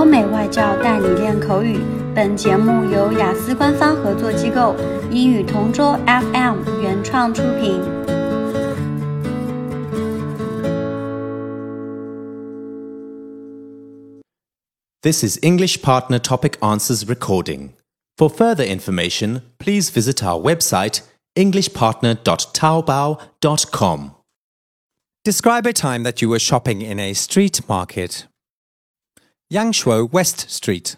欧美外教带你练口语。本节目由雅思官方合作机构英语同桌 FM 原创出品。This is English Partner Topic Answers recording. For further information, please visit our website englishpartner.taobao.com. Describe a time that you were shopping in a street market. Yangshuo West Street.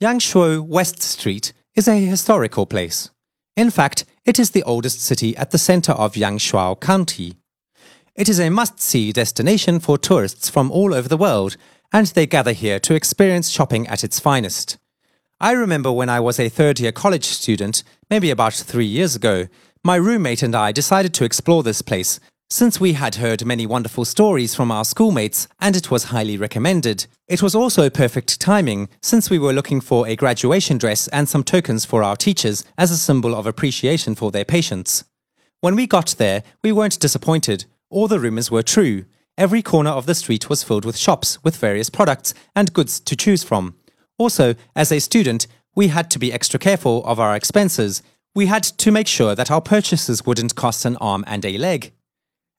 Yangshuo West Street is a historical place. In fact, it is the oldest city at the center of Yangshuo County. It is a must see destination for tourists from all over the world, and they gather here to experience shopping at its finest. I remember when I was a third year college student, maybe about three years ago, my roommate and I decided to explore this place since we had heard many wonderful stories from our schoolmates and it was highly recommended. It was also perfect timing since we were looking for a graduation dress and some tokens for our teachers as a symbol of appreciation for their patience. When we got there, we weren't disappointed. All the rumors were true. Every corner of the street was filled with shops with various products and goods to choose from. Also, as a student, we had to be extra careful of our expenses we had to make sure that our purchases wouldn't cost an arm and a leg.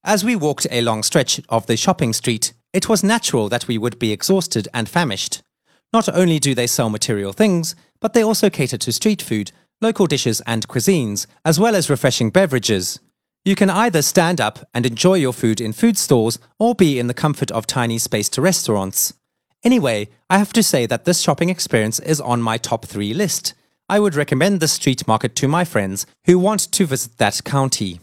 As we walked a long stretch of the shopping street, it was natural that we would be exhausted and famished. Not only do they sell material things, but they also cater to street food, local dishes and cuisines, as well as refreshing beverages. You can either stand up and enjoy your food in food stores or be in the comfort of tiny spaced restaurants. Anyway, I have to say that this shopping experience is on my top three list. I would recommend the street market to my friends who want to visit that county.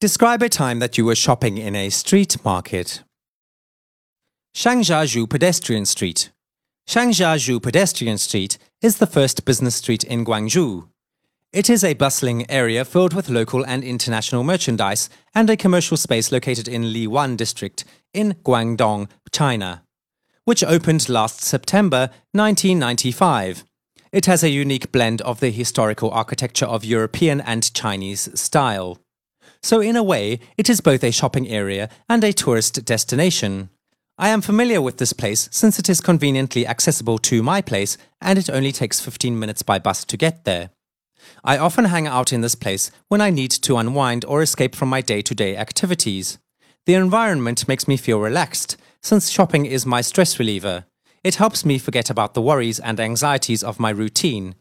Describe a time that you were shopping in a street market. Shangxiajiu Pedestrian Street. Shangxiajiu Pedestrian Street is the first business street in Guangzhou. It is a bustling area filled with local and international merchandise and a commercial space located in Liwan district in Guangdong, China, which opened last September 1995. It has a unique blend of the historical architecture of European and Chinese style. So, in a way, it is both a shopping area and a tourist destination. I am familiar with this place since it is conveniently accessible to my place and it only takes 15 minutes by bus to get there. I often hang out in this place when I need to unwind or escape from my day to day activities. The environment makes me feel relaxed, since shopping is my stress reliever. It helps me forget about the worries and anxieties of my routine.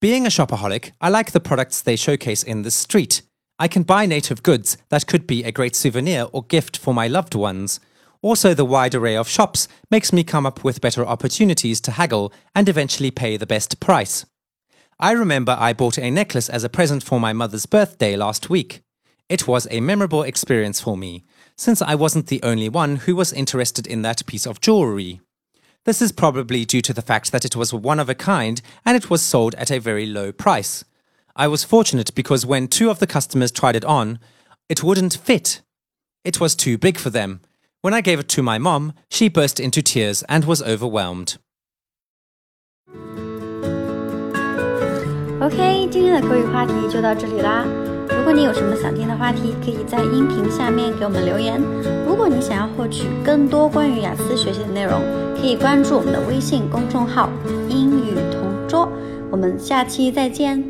Being a shopaholic, I like the products they showcase in the street. I can buy native goods that could be a great souvenir or gift for my loved ones. Also, the wide array of shops makes me come up with better opportunities to haggle and eventually pay the best price. I remember I bought a necklace as a present for my mother's birthday last week. It was a memorable experience for me, since I wasn't the only one who was interested in that piece of jewelry. This is probably due to the fact that it was one of a kind and it was sold at a very low price. I was fortunate because when two of the customers tried it on, it wouldn't fit. It was too big for them. When I gave it to my mom, she burst into tears and was overwhelmed. OK，今天的口语话题就到这里啦。如果你有什么想听的话题，可以在音频下面给我们留言。如果你想要获取更多关于雅思学习的内容，可以关注我们的微信公众号“英语同桌”。我们下期再见。